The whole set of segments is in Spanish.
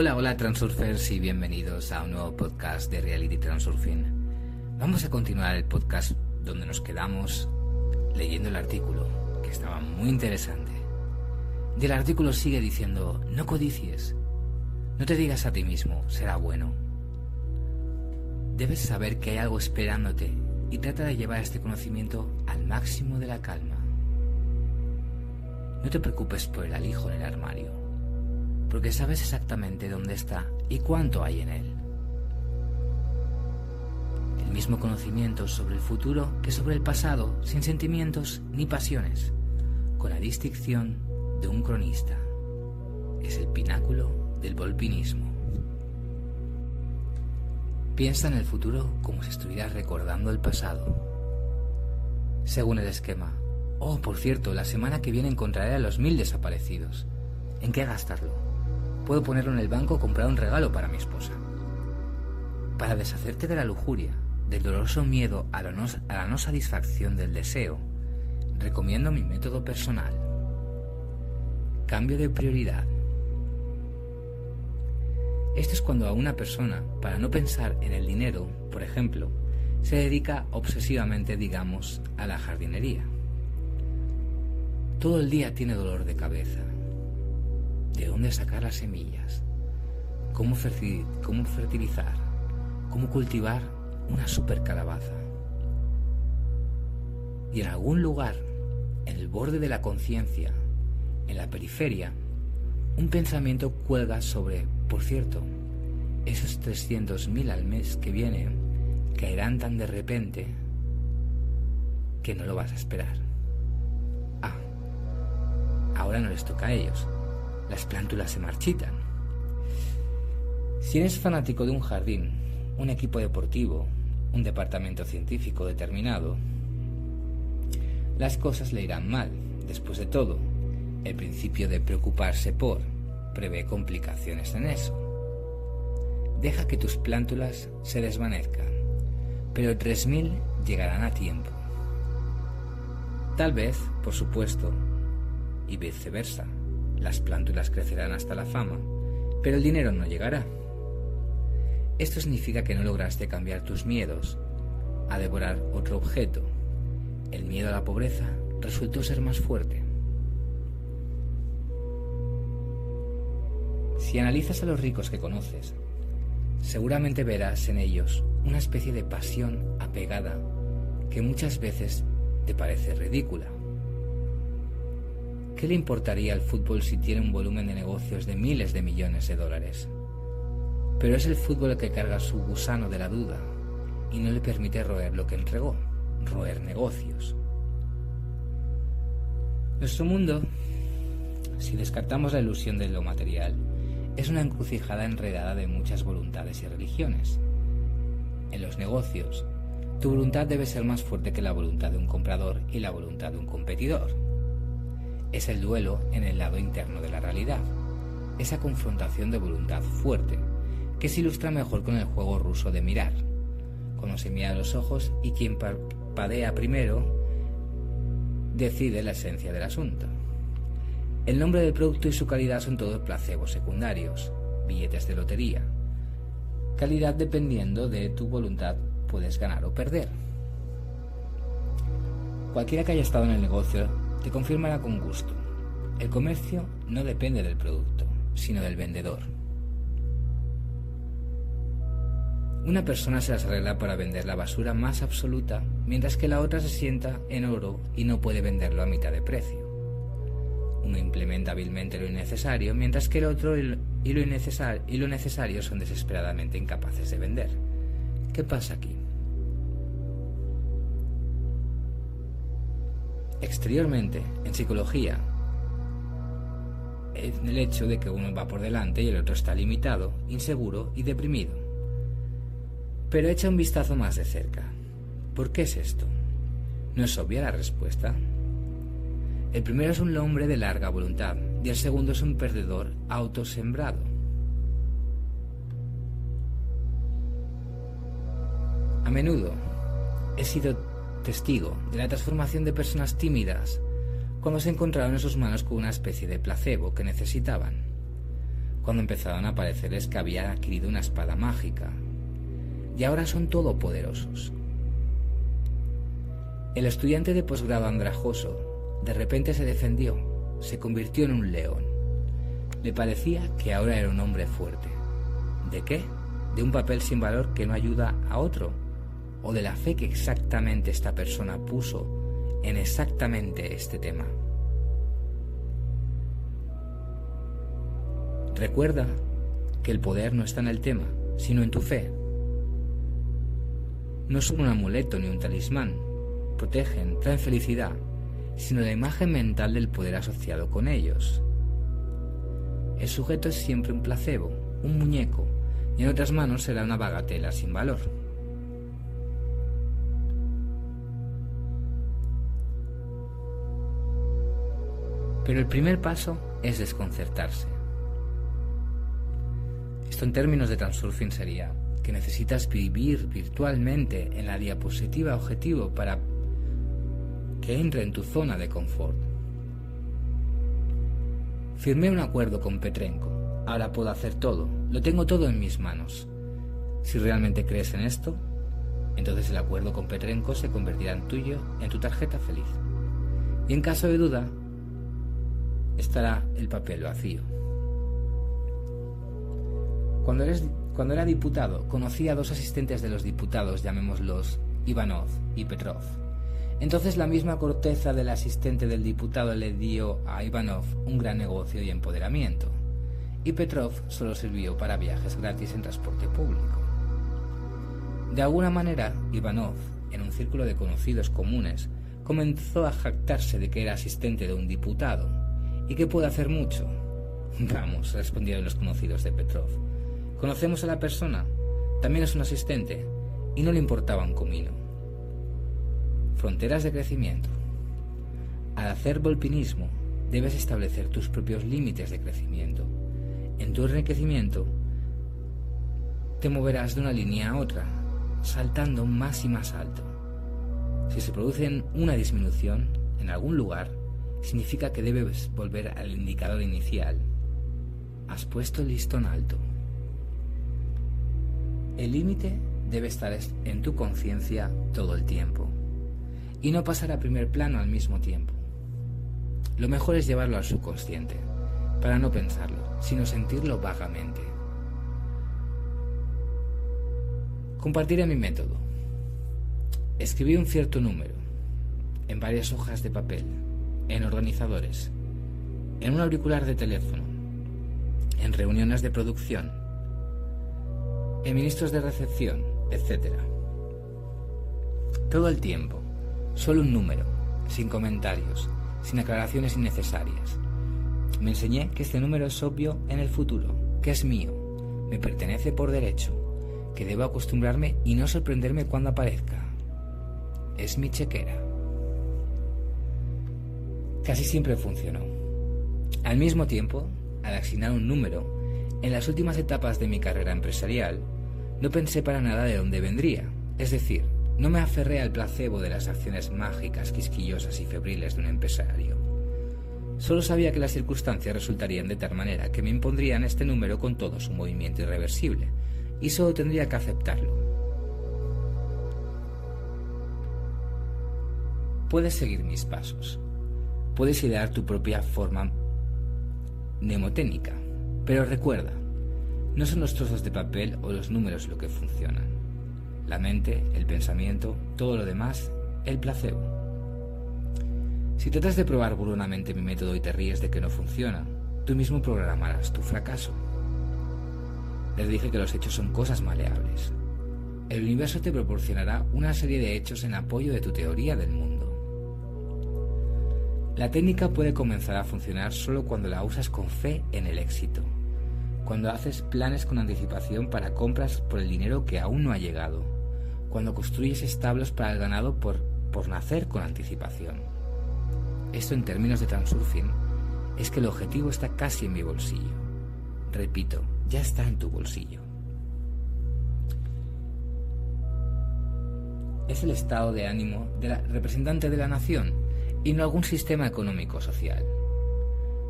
Hola, hola Transurfers y bienvenidos a un nuevo podcast de Reality Transurfing. Vamos a continuar el podcast donde nos quedamos leyendo el artículo, que estaba muy interesante. Y el artículo sigue diciendo, no codicies, no te digas a ti mismo, será bueno. Debes saber que hay algo esperándote y trata de llevar este conocimiento al máximo de la calma. No te preocupes por el alijo en el armario, porque sabes exactamente dónde está y cuánto hay en él. El mismo conocimiento sobre el futuro que sobre el pasado, sin sentimientos ni pasiones, con la distinción de un cronista. Es el pináculo del volpinismo. Piensa en el futuro como si estuvieras recordando el pasado. Según el esquema. Oh, por cierto, la semana que viene encontraré a los mil desaparecidos. ¿En qué gastarlo? Puedo ponerlo en el banco o comprar un regalo para mi esposa. Para deshacerte de la lujuria, del doloroso miedo a la no, a la no satisfacción del deseo, recomiendo mi método personal. Cambio de prioridad. Esto es cuando a una persona, para no pensar en el dinero, por ejemplo, se dedica obsesivamente, digamos, a la jardinería. Todo el día tiene dolor de cabeza. ¿De dónde sacar las semillas? ¿Cómo, fertilizar? ¿Cómo cultivar una super calabaza? Y en algún lugar, en el borde de la conciencia, en la periferia, un pensamiento cuelga sobre, por cierto, esos 300.000 al mes que vienen caerán tan de repente que no lo vas a esperar. Ah, ahora no les toca a ellos. Las plántulas se marchitan. Si eres fanático de un jardín, un equipo deportivo, un departamento científico determinado, las cosas le irán mal. Después de todo, el principio de preocuparse por prevé complicaciones en eso. Deja que tus plántulas se desvanezcan, pero 3.000 llegarán a tiempo. Tal vez, por supuesto, y viceversa, las plántulas crecerán hasta la fama, pero el dinero no llegará. Esto significa que no lograste cambiar tus miedos a devorar otro objeto. El miedo a la pobreza resultó ser más fuerte. Si analizas a los ricos que conoces, seguramente verás en ellos una especie de pasión apegada que muchas veces te parece ridícula. ¿Qué le importaría al fútbol si tiene un volumen de negocios de miles de millones de dólares? Pero es el fútbol el que carga su gusano de la duda y no le permite roer lo que entregó, roer negocios. Nuestro mundo, si descartamos la ilusión de lo material, es una encrucijada enredada de muchas voluntades y religiones. En los negocios, tu voluntad debe ser más fuerte que la voluntad de un comprador y la voluntad de un competidor. Es el duelo en el lado interno de la realidad, esa confrontación de voluntad fuerte, que se ilustra mejor con el juego ruso de mirar, cuando se mira los ojos y quien padea primero decide la esencia del asunto. El nombre del producto y su calidad son todos placebos secundarios, billetes de lotería. Calidad dependiendo de tu voluntad puedes ganar o perder. Cualquiera que haya estado en el negocio te confirmará con gusto. El comercio no depende del producto, sino del vendedor. Una persona se las arregla para vender la basura más absoluta, mientras que la otra se sienta en oro y no puede venderlo a mitad de precio. Uno implementa hábilmente lo innecesario, mientras que el otro y lo, y lo necesario son desesperadamente incapaces de vender. ¿Qué pasa aquí? Exteriormente, en psicología, en el hecho de que uno va por delante y el otro está limitado, inseguro y deprimido. Pero echa un vistazo más de cerca. ¿Por qué es esto? ¿No es obvia la respuesta? El primero es un hombre de larga voluntad y el segundo es un perdedor autosembrado. A menudo he sido testigo de la transformación de personas tímidas cuando se encontraron en sus manos con una especie de placebo que necesitaban. cuando empezaron a parecerles que había adquirido una espada mágica. Y ahora son todopoderosos. El estudiante de posgrado andrajoso de repente se defendió, se convirtió en un león. Le parecía que ahora era un hombre fuerte. ¿De qué? ¿De un papel sin valor que no ayuda a otro? ¿O de la fe que exactamente esta persona puso en exactamente este tema? Recuerda que el poder no está en el tema, sino en tu fe. No son un amuleto ni un talismán, protegen, traen felicidad, sino la imagen mental del poder asociado con ellos. El sujeto es siempre un placebo, un muñeco, y en otras manos será una bagatela sin valor. Pero el primer paso es desconcertarse. Esto en términos de transurfing sería que necesitas vivir virtualmente en la diapositiva objetivo para que entre en tu zona de confort. Firmé un acuerdo con Petrenko. Ahora puedo hacer todo. Lo tengo todo en mis manos. Si realmente crees en esto, entonces el acuerdo con Petrenko se convertirá en tuyo, en tu tarjeta feliz. Y en caso de duda, estará el papel vacío. Cuando, era diputado, conocí a dos asistentes de los diputados, llamémoslos Ivanov y Petrov. Entonces la misma corteza del asistente del diputado le dio a Ivanov un gran negocio y empoderamiento, y Petrov solo sirvió para viajes gratis en transporte público. De alguna manera, Ivanov, en un círculo de conocidos comunes, comenzó a jactarse de que era asistente de un diputado y que puede hacer mucho. Vamos, respondieron los conocidos de Petrov. Conocemos a la persona, también es un asistente, y no le importaba un comino. Fronteras de crecimiento. Al hacer volpinismo, debes establecer tus propios límites de crecimiento. En tu enriquecimiento, te moverás de una línea a otra, saltando más y más alto. Si se produce una disminución en algún lugar, significa que debes volver al indicador inicial. Has puesto el listón alto. El límite debe estar en tu conciencia todo el tiempo y no pasar a primer plano al mismo tiempo. Lo mejor es llevarlo al subconsciente, para no pensarlo, sino sentirlo vagamente. Compartiré mi método. Escribí un cierto número, en varias hojas de papel, en organizadores, en un auricular de teléfono, en reuniones de producción, en ministros de recepción, etc. Todo el tiempo, solo un número, sin comentarios, sin aclaraciones innecesarias. Me enseñé que este número es obvio en el futuro, que es mío, me pertenece por derecho, que debo acostumbrarme y no sorprenderme cuando aparezca. Es mi chequera. Casi siempre funcionó. Al mismo tiempo, al asignar un número, en las últimas etapas de mi carrera empresarial, no pensé para nada de dónde vendría, es decir, no me aferré al placebo de las acciones mágicas, quisquillosas y febriles de un empresario. Solo sabía que las circunstancias resultarían de tal manera que me impondrían este número con todo su movimiento irreversible, y solo tendría que aceptarlo. Puedes seguir mis pasos. Puedes idear tu propia forma mnemotécnica. Pero recuerda, no son los trozos de papel o los números lo que funcionan. La mente, el pensamiento, todo lo demás, el placebo. Si tratas de probar burlonamente mi método y te ríes de que no funciona, tú mismo programarás tu fracaso. Les dije que los hechos son cosas maleables. El universo te proporcionará una serie de hechos en apoyo de tu teoría del mundo. La técnica puede comenzar a funcionar solo cuando la usas con fe en el éxito cuando haces planes con anticipación para compras por el dinero que aún no ha llegado, cuando construyes establos para el ganado por, por nacer con anticipación. Esto en términos de transurfing es que el objetivo está casi en mi bolsillo. Repito, ya está en tu bolsillo. Es el estado de ánimo del representante de la nación y no algún sistema económico social.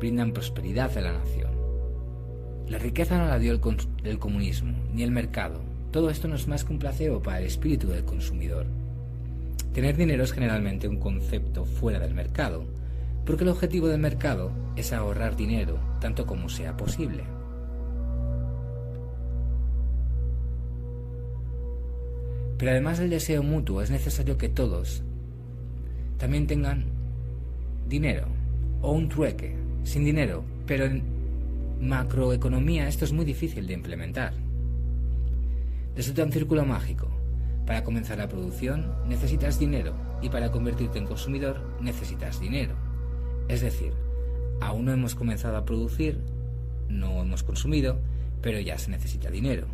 Brindan prosperidad a la nación La riqueza no la dio el, comunismo, ni el mercado. Todo esto no es más que un placebo para el espíritu del consumidor. Tener dinero es generalmente un concepto fuera del mercado, porque el objetivo del mercado es ahorrar dinero tanto como sea posible. Pero además del deseo mutuo es necesario que todos también tengan dinero o un trueque, sin dinero, pero en macroeconomía esto es muy difícil de implementar. Resulta un círculo mágico. Para comenzar la producción necesitas dinero y para convertirte en consumidor necesitas dinero. Es decir, aún no hemos comenzado a producir, no hemos consumido, pero ya se necesita dinero.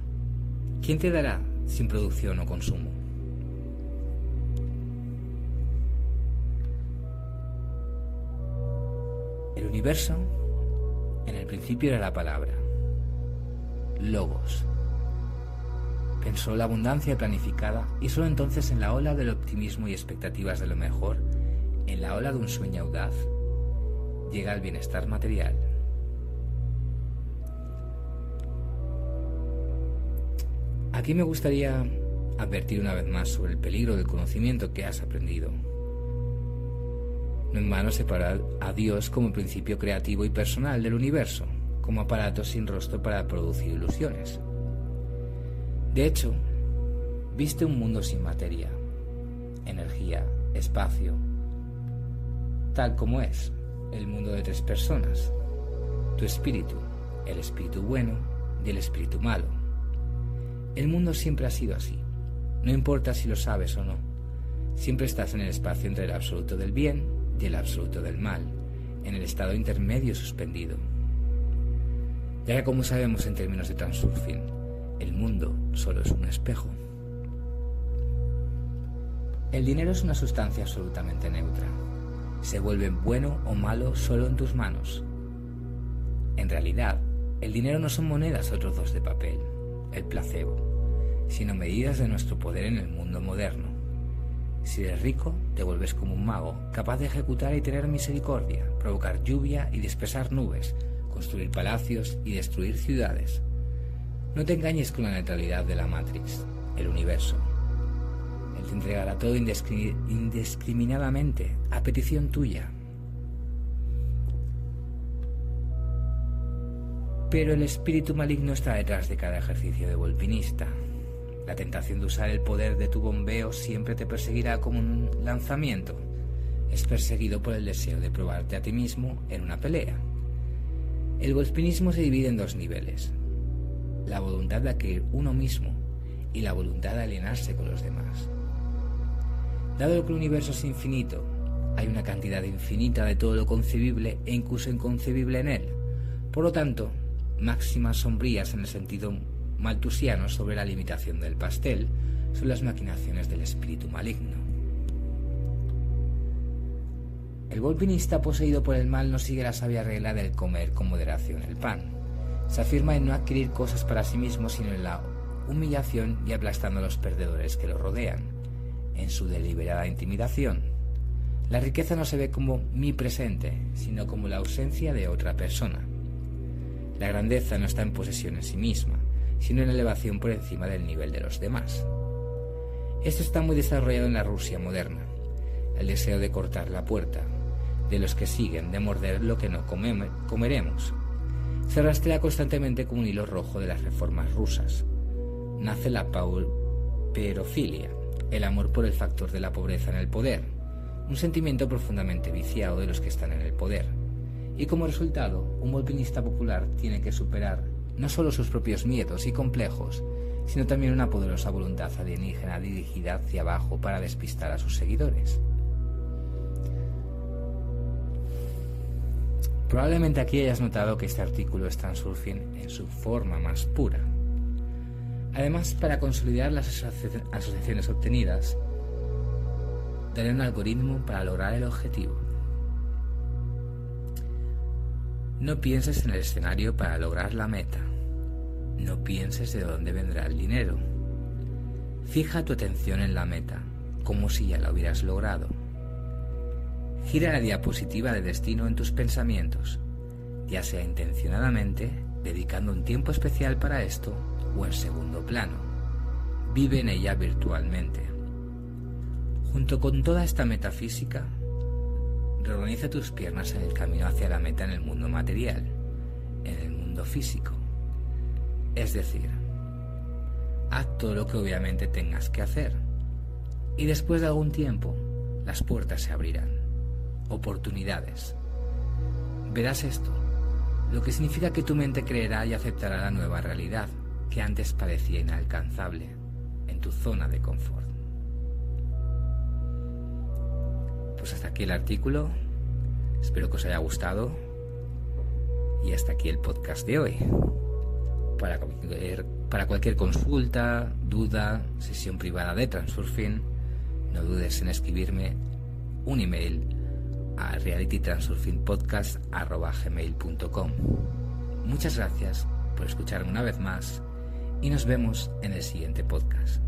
¿Quién te dará sin producción o consumo? Universo en el principio era la palabra, logos. Pensó la abundancia planificada y solo entonces en la ola del optimismo y expectativas de lo mejor, en la ola de un sueño audaz, llega el bienestar material. Aquí me gustaría advertir una vez más sobre el peligro del conocimiento que has aprendido. No en vano separar a Dios como principio creativo y personal del universo, como aparato sin rostro para producir ilusiones. De hecho, viste un mundo sin materia, energía, espacio, tal como es, el mundo de tres personas, tu espíritu, el espíritu bueno y el espíritu malo. El mundo siempre ha sido así, no importa si lo sabes o no, siempre estás en el espacio entre el absoluto del bien y el absoluto del mal, en el estado intermedio suspendido. Ya que como sabemos en términos de transurfing, el mundo solo es un espejo. El dinero es una sustancia absolutamente neutra, se vuelve bueno o malo solo en tus manos. En realidad, el dinero no son monedas o trozos de papel, el placebo, sino medidas de nuestro poder en el mundo moderno. Si eres rico, te vuelves como un mago, capaz de ejecutar y tener misericordia, provocar lluvia y dispersar nubes, construir palacios y destruir ciudades. No te engañes con la neutralidad de la Matrix, el universo, te entregará todo indiscriminadamente a petición tuya. Pero el espíritu maligno está detrás de cada ejercicio de volpinista. La tentación de usar el poder de tu bombeo siempre te perseguirá como un lanzamiento. Es perseguido por el deseo de probarte a ti mismo en una pelea. El volpinismo se divide en dos niveles. La voluntad de adquirir uno mismo y la voluntad de alienarse con los demás. Dado que el universo es infinito, hay una cantidad infinita de todo lo concebible e incluso inconcebible en él. Por lo tanto, máximas sombrías en el sentido maltusiano sobre la limitación del pastel son las maquinaciones del espíritu maligno. El volpinista poseído por el mal no sigue la sabia regla del comer con moderación el pan. Se afirma en no adquirir cosas para sí mismo, sino en la humillación y aplastando a los perdedores que lo rodean en su deliberada intimidación. La riqueza no se ve como mi presente, sino como la ausencia de otra persona. La grandeza no está en posesión en sí misma, sino en elevación por encima del nivel de los demás. Esto está muy desarrollado en la Rusia moderna. El deseo de cortar la puerta, de los que siguen, de morder lo que no comeremos. Se rastrea constantemente como un hilo rojo de las reformas rusas. Nace la pauperofilia, el amor por el factor de la pobreza en el poder, un sentimiento profundamente viciado de los que están en el poder. Y como resultado, un volpinista popular tiene que superar no solo sus propios miedos y complejos, sino también una poderosa voluntad alienígena dirigida hacia abajo para despistar a sus seguidores. Probablemente aquí hayas notado que este artículo es transurfing en su forma más pura. Además, para consolidar las asociaciones obtenidas, daré un algoritmo para lograr el objetivo. No pienses en el escenario para lograr la meta. No pienses de dónde vendrá el dinero. Fija tu atención en la meta, como si ya la hubieras logrado. Gira la diapositiva de destino en tus pensamientos, ya sea intencionadamente dedicando un tiempo especial para esto o en segundo plano. Vive en ella virtualmente. Junto con toda esta metafísica, reorganiza tus piernas en el camino hacia la meta en el mundo material, en el mundo físico. Es decir, haz todo lo que obviamente tengas que hacer. Y después de algún tiempo, las puertas se abrirán. Oportunidades. Verás esto, lo que significa que tu mente creerá y aceptará la nueva realidad que antes parecía inalcanzable en tu zona de confort. Pues hasta aquí el artículo. Espero que os haya gustado. Y hasta aquí el podcast de hoy. Eh, para cualquier, consulta, duda, sesión privada de Transurfing, no dudes en escribirme un email a realitytransurfingpodcast.com. Muchas gracias por escucharme una vez más y nos vemos en el siguiente podcast.